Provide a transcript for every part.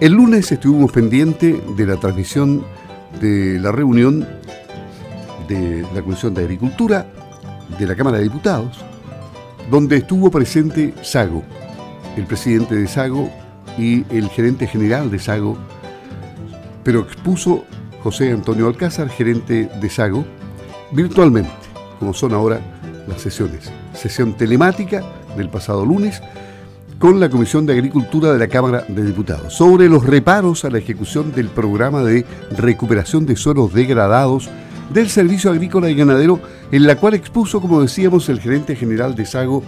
El lunes estuvimos pendientes de la transmisión de la reunión de la Comisión de Agricultura de la Cámara de Diputados, donde estuvo presente Sago, el presidente de Sago y el gerente general de Sago, pero expuso José Antonio Alcázar, gerente de Sago, virtualmente, como son ahora las sesiones. Sesión telemática del pasado lunes con la Comisión de Agricultura de la Cámara de Diputados sobre los reparos a la ejecución del programa de recuperación de suelos degradados del Servicio Agrícola y Ganadero, en la cual expuso, como decíamos, el gerente general de Sago,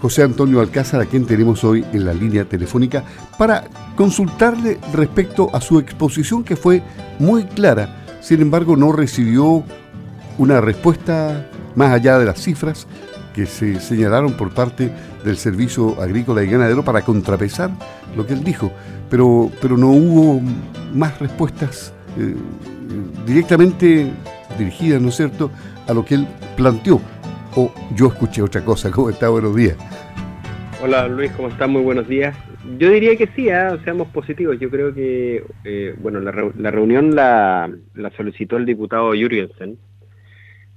José Antonio Alcázar, a quien tenemos hoy en la línea telefónica, para consultarle respecto a su exposición que fue muy clara. Sin embargo, no recibió una respuesta más allá de las cifras que se señalaron por parte del Servicio Agrícola y Ganadero para contrapesar lo que él dijo, pero, pero no hubo más respuestas eh, directamente dirigidas, ¿no es cierto?, a lo que él planteó. O yo escuché otra cosa. ¿Cómo está? Buenos días. Hola Luis, ¿cómo estás? Muy buenos días. Yo diría que sí, ¿eh? seamos positivos. Yo creo que, eh, bueno, la, reunión la, solicitó el diputado Jürgensen,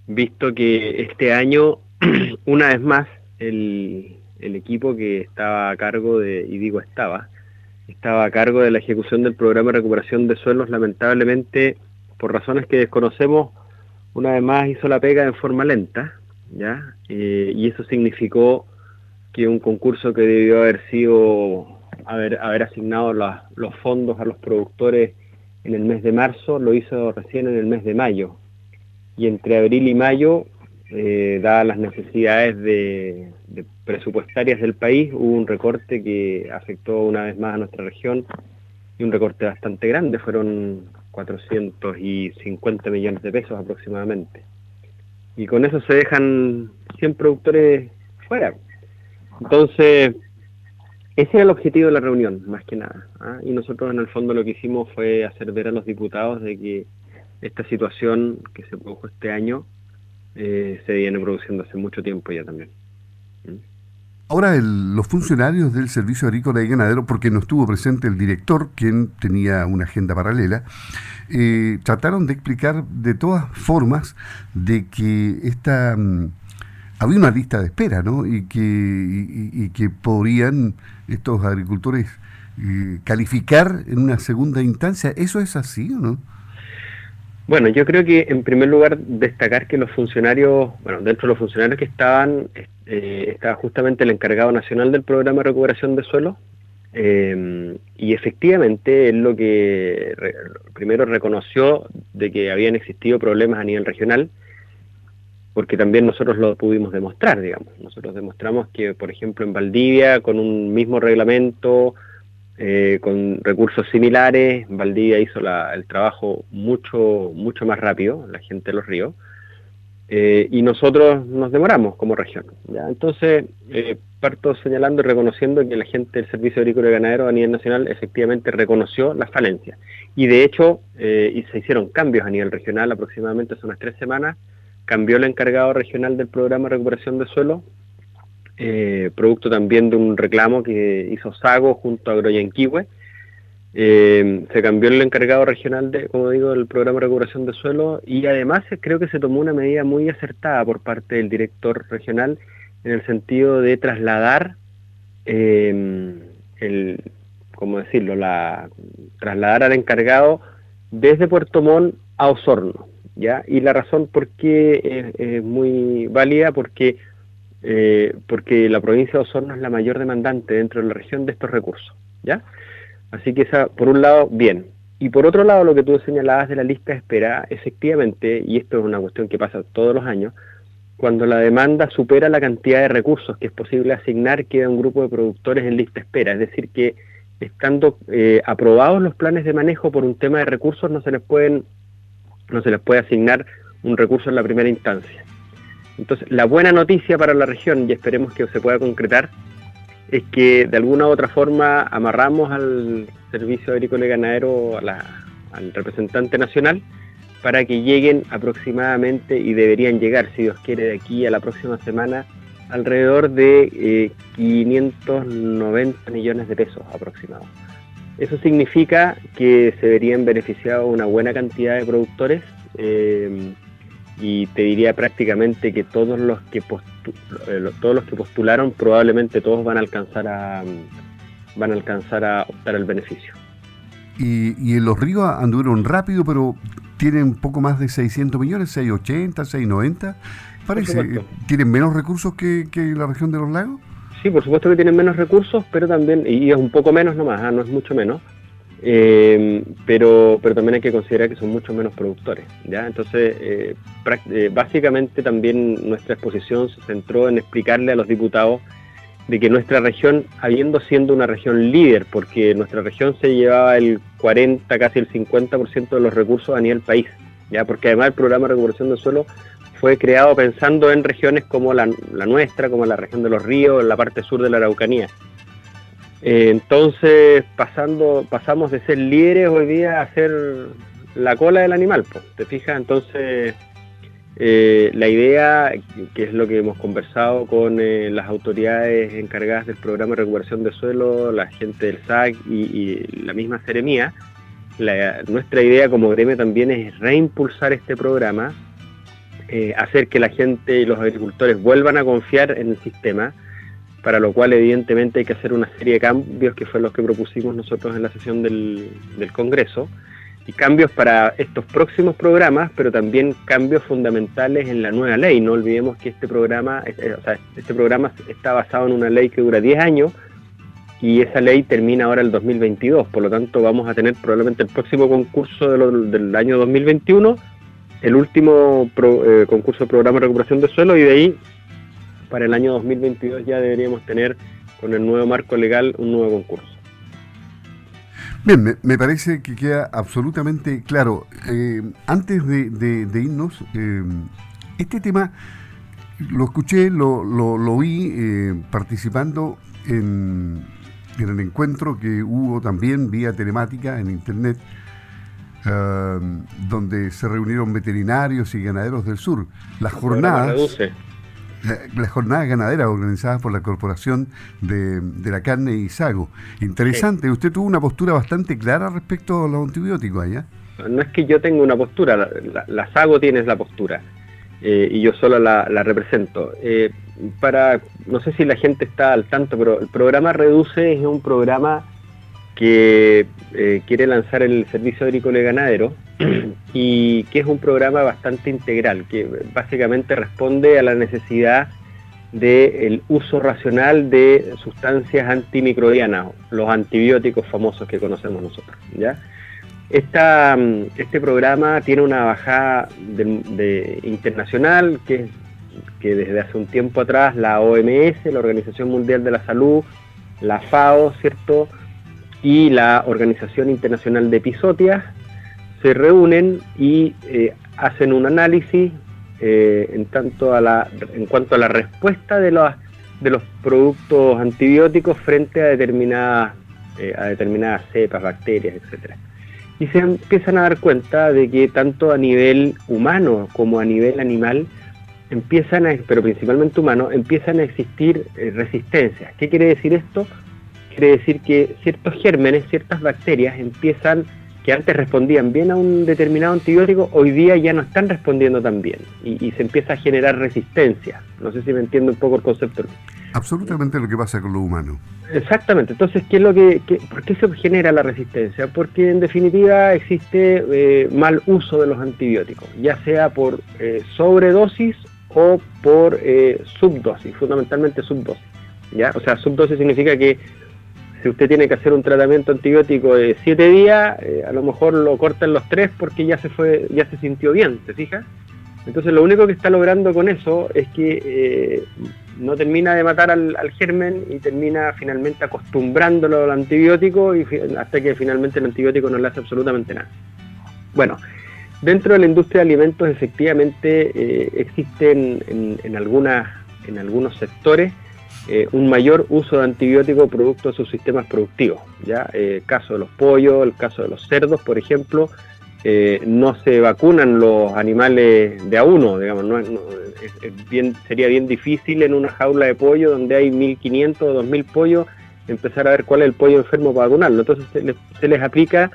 visto que este año, una vez más, el, el equipo que estaba a cargo de, y digo estaba, estaba a cargo de la ejecución del programa de recuperación de suelos, lamentablemente, por razones que desconocemos, una vez más hizo la pega en forma lenta, ¿ya? Eh, y eso significó que un concurso que debió haber sido haber, haber asignado los fondos a los productores en el mes de marzo, lo hizo recién en el mes de mayo. Y entre abril y mayo, eh, dadas las necesidades de, presupuestarias del país, hubo un recorte que afectó una vez más a nuestra región y un recorte bastante grande, fueron 450 millones de pesos aproximadamente. Y con eso se dejan 100 productores fuera. Entonces, ese era el objetivo de la reunión, más que nada. ¿ah? Y nosotros en el fondo lo que hicimos fue hacer ver a los diputados de que esta situación que se produjo este año eh, se viene produciendo hace mucho tiempo ya también. Ahora, los funcionarios del Servicio Agrícola y Ganadero, porque no estuvo presente el director, quien tenía una agenda paralela, eh, trataron de explicar de todas formas de que esta... Mm, había una lista de espera, ¿no? Y que, y, que podrían estos agricultores eh, calificar en una segunda instancia. ¿Eso es así o no? Bueno, yo creo que en primer lugar destacar que los funcionarios, bueno, dentro de los funcionarios que estaban, eh, estaba justamente el encargado nacional del programa de recuperación de suelo, eh, y efectivamente él lo que primero reconoció de que habían existido problemas a nivel regional, porque también nosotros lo pudimos demostrar, digamos. Nosotros demostramos que, por ejemplo, en Valdivia, con un mismo reglamento, eh, con recursos similares, Valdivia hizo el trabajo mucho, mucho más rápido, la gente de los ríos, eh, y nosotros nos demoramos como región. ¿ya? Entonces, eh, parto señalando y reconociendo que la gente del Servicio Agrícola y Ganadero a nivel nacional efectivamente reconoció las falencias. Y de hecho, y se hicieron cambios a nivel regional aproximadamente hace unas tres semanas, cambió el encargado regional del programa de recuperación de suelo, eh, producto también de un reclamo que hizo Sago junto a Groyanquihue. Eh, se cambió el encargado regional, de, como digo, del programa de recuperación de suelo y además creo que se tomó una medida muy acertada por parte del director regional en el sentido de trasladar eh, el, ¿cómo decirlo? La, trasladar al encargado desde Puerto Montt a Osorno. ¿ya? Y la razón por qué es, muy válida, porque, eh, porque la provincia de Osorno es la mayor demandante dentro de la región de estos recursos, ¿ya? Así que esa, por un lado, bien. Y por otro lado, lo que tú señalabas de la lista de espera, efectivamente, y esto es una cuestión que pasa todos los años, cuando la demanda supera la cantidad de recursos que es posible asignar, queda un grupo de productores en lista de espera. Es decir, que estando eh, aprobados los planes de manejo por un tema de recursos, no se les pueden no se les puede asignar un recurso en la primera instancia. Entonces, la buena noticia para la región, y esperemos que se pueda concretar, es que de alguna u otra forma amarramos al Servicio Agrícola y Ganadero, al representante nacional, para que lleguen aproximadamente, y deberían llegar, si Dios quiere, de aquí a la próxima semana, alrededor de 590 eh, millones de pesos aproximados. Eso significa que se verían beneficiados una buena cantidad de productores eh, y te diría prácticamente que todos los que eh, todos los que postularon probablemente todos van a alcanzar a van a alcanzar a optar al beneficio. Y, y en los ríos anduvieron rápido, pero tienen poco más de 600 millones, 680, 690. Parece, ¿tienen menos recursos que, que la región de los lagos? Sí, por supuesto que tienen menos recursos, pero también, y es un poco menos nomás, ¿ah? no es mucho menos, eh, pero, pero también hay que considerar que son mucho menos productores. ¿ya? Entonces, eh, eh, básicamente también nuestra exposición se centró en explicarle a los diputados de que nuestra región, habiendo siendo una región líder, porque nuestra región se llevaba el 40, casi el 50% de los recursos a nivel país, ya porque además el programa de recuperación del suelo fue creado pensando en regiones como la, nuestra, como la región de los ríos, la parte sur de la Araucanía. Eh, entonces, pasando, pasamos de ser líderes hoy día a ser la cola del animal, ¿te fijas? Entonces, eh, la idea, que es lo que hemos conversado con eh, las autoridades encargadas del programa de recuperación de suelo, la gente del SAC y, la misma Ceremía, nuestra idea como gremio también es reimpulsar este programa hacer que la gente y los agricultores vuelvan a confiar en el sistema, para lo cual evidentemente hay que hacer una serie de cambios que fue los que propusimos nosotros en la sesión del, Congreso, y cambios para estos próximos programas, pero también cambios fundamentales en la nueva ley. No olvidemos que este programa, eh, este programa está basado en una ley que dura 10 años, y esa ley termina ahora el 2022, por lo tanto vamos a tener probablemente el próximo concurso del año 2021 el último eh, concurso de programa de recuperación de suelo y de ahí para el año 2022 ya deberíamos tener con el nuevo marco legal un nuevo concurso. Bien, me, parece que queda absolutamente claro. Eh, antes de, irnos, eh, este tema lo escuché, lo, lo, lo vi participando en, en el encuentro que hubo también vía telemática en internet donde se reunieron veterinarios y ganaderos del sur. Las jornadas, las jornadas ganaderas organizadas por la Corporación de, la Carne y Sago. Interesante, usted tuvo una postura bastante clara respecto a los antibióticos allá. No es que yo tenga una postura, la, Sago tiene la postura eh, y yo solo la, represento. Eh, para, no sé si la gente está al tanto, pero el programa Reduce es un programa que eh, quiere lanzar el Servicio Agrícola y Ganadero y que es un programa bastante integral, que básicamente responde a la necesidad del uso racional de sustancias antimicrobianas, los antibióticos famosos que conocemos nosotros. ¿ya? Esta, este programa tiene una bajada internacional que, que desde hace un tiempo atrás la OMS, la Organización Mundial de la Salud, la FAO, ¿cierto? Y la Organización Internacional de Episotias se reúnen y eh, hacen un análisis eh, en, cuanto a la respuesta de los, productos antibióticos frente a determinadas, eh, cepas, bacterias, etc. Y se empiezan a dar cuenta de que tanto a nivel humano como a nivel animal empiezan a, pero principalmente humano, empiezan a existir resistencias. ¿Qué quiere decir esto? Quiere decir que ciertos gérmenes, ciertas bacterias empiezan, que antes respondían bien a un determinado antibiótico, hoy día ya no están respondiendo tan bien y, se empieza a generar resistencia. No sé si me entiendo un poco el concepto. Absolutamente lo que pasa con lo humano. Exactamente. Entonces, ¿qué es lo que, ¿por qué se genera la resistencia? Porque en definitiva existe eh, mal uso de los antibióticos, ya sea por eh, sobredosis o por eh, subdosis, fundamentalmente subdosis. ¿ya? O sea, subdosis significa que si usted tiene que hacer un tratamiento antibiótico de siete días, eh, a lo mejor lo cortan los tres porque ya se fue, ya se sintió bien, ¿te fijas? Entonces lo único que está logrando con eso es que eh, no termina de matar al, germen y termina finalmente acostumbrándolo al antibiótico y hasta que finalmente el antibiótico no le hace absolutamente nada. Bueno, dentro de la industria de alimentos efectivamente eh, existen en, en, algunas, en algunos sectores eh, un mayor uso de antibióticos producto de sus sistemas productivos. ¿ya? Eh, el caso de los pollos, el caso de los cerdos, por ejemplo, eh, no se vacunan los animales de a uno, digamos, bien, sería bien difícil en una jaula de pollo donde hay 1500 o 2000 pollos empezar a ver cuál es el pollo enfermo para vacunarlo. Entonces se les, aplica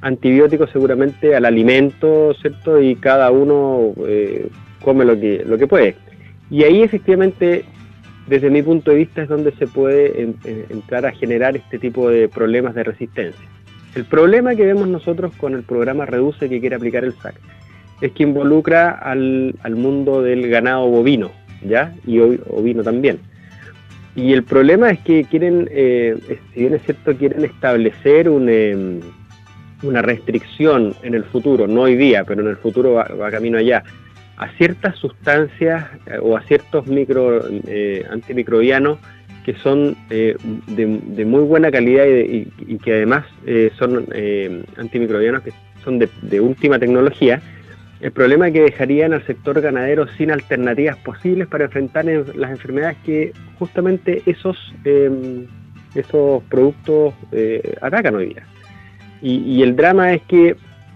antibióticos seguramente al alimento, ¿cierto? Y cada uno eh, come lo que, lo que puede. Y ahí efectivamente, desde mi punto de vista, es donde se puede entrar a generar este tipo de problemas de resistencia. El problema que vemos nosotros con el programa Reduce que quiere aplicar el SAC es que involucra al, mundo del ganado bovino, ¿ya? Y ovino también. Y el problema es que quieren, eh, si bien es cierto, quieren establecer em, una restricción en el futuro, no hoy día, pero en el futuro va, camino allá, a ciertas sustancias eh, o a ciertos eh, antimicrobianos que son de, muy buena calidad y, que además son antimicrobianos que son de última tecnología, el problema es que dejarían al sector ganadero sin alternativas posibles para enfrentar las enfermedades que justamente esos, em, esos productos eh, atacan hoy día. Y, el drama es que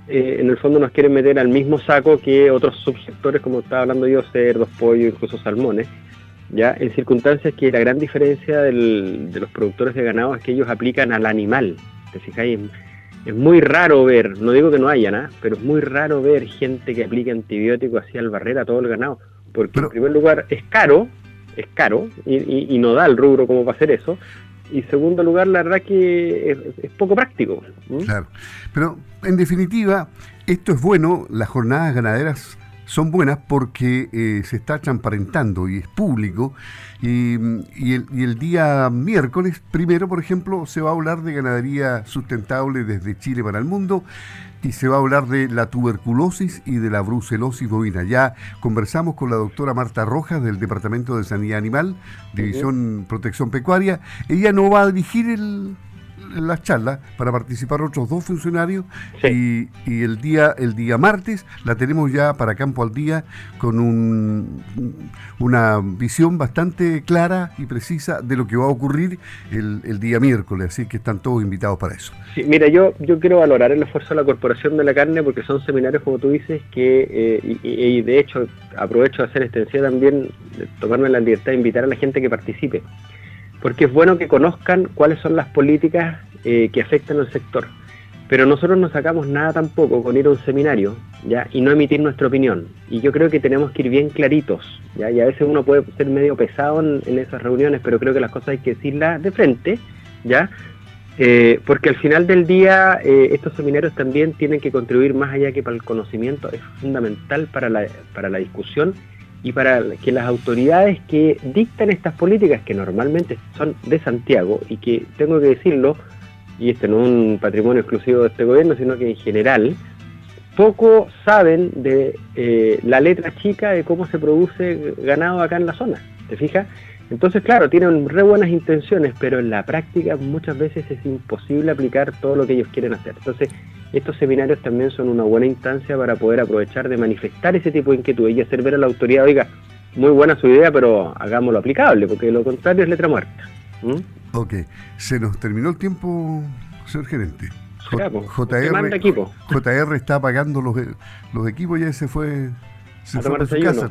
eh, en el fondo nos quieren meter al mismo saco que otros subsectores, como estaba hablando yo, cerdos, pollo, incluso salmones, ya en circunstancias que la gran diferencia de los productores de ganado es que ellos aplican al animal. ¿Te fijáis? es muy raro ver, no digo que no haya nada, pero es muy raro ver gente que aplique antibióticos así al barrera a todo el ganado. Porque en primer lugar es caro, es caro, y, no da el rubro como para hacer eso. Y segundo lugar, la verdad que es, poco práctico. Claro. Pero en definitiva, esto es bueno, las jornadas ganaderas son buenas porque eh, se está transparentando y es público. Y, el, día miércoles, primero, por ejemplo, se va a hablar de ganadería sustentable desde Chile para el mundo y se va a hablar de la tuberculosis y de la brucelosis bovina. Ya conversamos con la doctora Marta Rojas del Departamento de Sanidad Animal, División Protección Pecuaria. Ella no va a dirigir el, en las charlas para participar otros dos funcionarios y, el día el día martes la tenemos ya para Campo al Día con un, una visión bastante clara y precisa de lo que va a ocurrir el, día miércoles, así que están todos invitados para eso. Sí, mira, yo, yo quiero valorar el esfuerzo de la Corporación de la Carne porque son seminarios, como tú dices, que, eh, y, de hecho aprovecho de hacer extensión también, de tomarme la libertad de invitar a la gente que participe porque es bueno que conozcan cuáles son las políticas eh, que afectan al sector. Pero nosotros no sacamos nada tampoco con ir a un seminario ¿ya? y no emitir nuestra opinión. Y yo creo que tenemos que ir bien claritos. ¿ya? Y a veces uno puede ser medio pesado en, esas reuniones, pero creo que las cosas hay que decirlas de frente. ¿ya? Eh, porque al final del día eh, estos seminarios también tienen que contribuir más allá que para el conocimiento, es fundamental para la, para la discusión y para que las autoridades que dictan estas políticas, que normalmente son de Santiago y que, tengo que decirlo, y este no es un patrimonio exclusivo de este gobierno, sino que en general, poco saben de eh, la letra chica de cómo se produce ganado acá en la zona, ¿te fijas? Entonces, claro, tienen re buenas intenciones, pero en la práctica muchas veces es imposible aplicar todo lo que ellos quieren hacer. Entonces, estos seminarios también son una buena instancia para poder aprovechar de manifestar ese tipo de inquietud y hacer ver a la autoridad, oiga, muy buena su idea, pero hagámoslo aplicable, porque lo contrario es letra muerta. ¿Mm? Ok, se nos terminó el tiempo, señor gerente. JR, equipo. JR está pagando los, los equipos y ese fue se a tomar desayuno.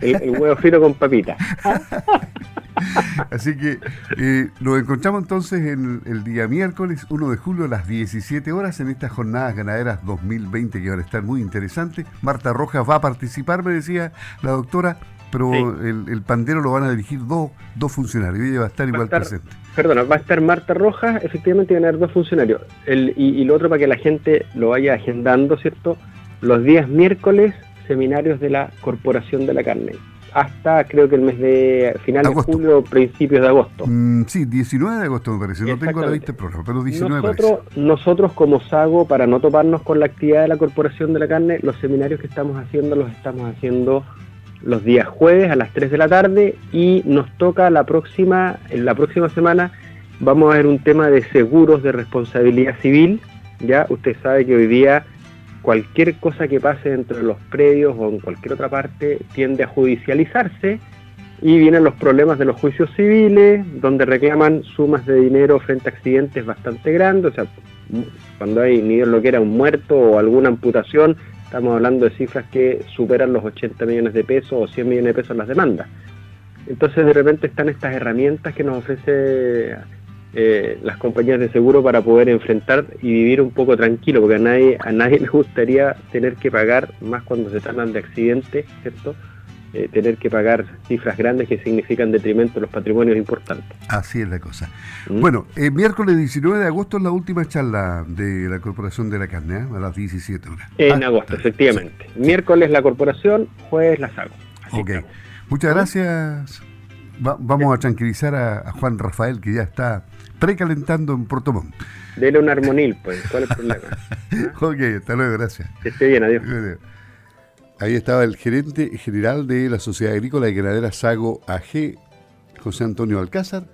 El, huevo frito con papita. Así que eh, nos encontramos entonces en el día miércoles 1 de julio a las 17 horas en estas jornadas ganaderas 2020 que van a estar muy interesantes. Marta Rojas va a participar, me decía la doctora, pero el, pandero lo van a dirigir dos, dos funcionarios ella va a estar igual presente. Perdona, va a estar Marta Rojas, efectivamente van a haber dos funcionarios. El, y, y lo otro para que la gente lo vaya agendando, ¿cierto? Los días miércoles seminarios de la Corporación de la Carne. Hasta creo que el mes de final de julio, principios de agosto. Mm, sí, 19 de agosto me parece. No tengo la vista programa, pero 19 nosotros, nosotros como SAGO, para no toparnos con la actividad de la Corporación de la Carne, los seminarios que estamos haciendo los estamos haciendo los días jueves a las 3 de la tarde y nos toca la próxima, en la próxima semana vamos a ver un tema de seguros de responsabilidad civil. Ya usted sabe que hoy día cualquier cosa que pase dentro de los predios o en cualquier otra parte tiende a judicializarse y vienen los problemas de los juicios civiles, donde reclaman sumas de dinero frente a accidentes bastante grandes, o sea, cuando hay ni lo que era un muerto o alguna amputación, estamos hablando de cifras que superan los 80 millones de pesos o 100 millones de pesos las demandas. Entonces de repente están estas herramientas que nos ofrece eh, las compañías de seguro para poder enfrentar y vivir un poco tranquilo, porque a nadie, a nadie le gustaría tener que pagar, más cuando se tratan de accidentes, ¿cierto? Eh, tener que pagar cifras grandes que significan detrimento de los patrimonios importantes. Así es la cosa. ¿Mm? Bueno, el miércoles 19 de agosto es la última charla de la Corporación de la Carne, ¿eh? a las 17 horas. En ah, agosto, efectivamente. Miércoles la Corporación, jueves la SAGO. ok. Muchas gracias. Vamos a tranquilizar a, Juan Rafael, que ya está precalentando en Portomón. Dele un armonil, pues. ¿Cuál es el problema? ok, hasta luego, gracias. Que esté bien, adiós. Ahí estaba el gerente general de la Sociedad Agrícola y Ganadera Sago AG, José Antonio Alcázar.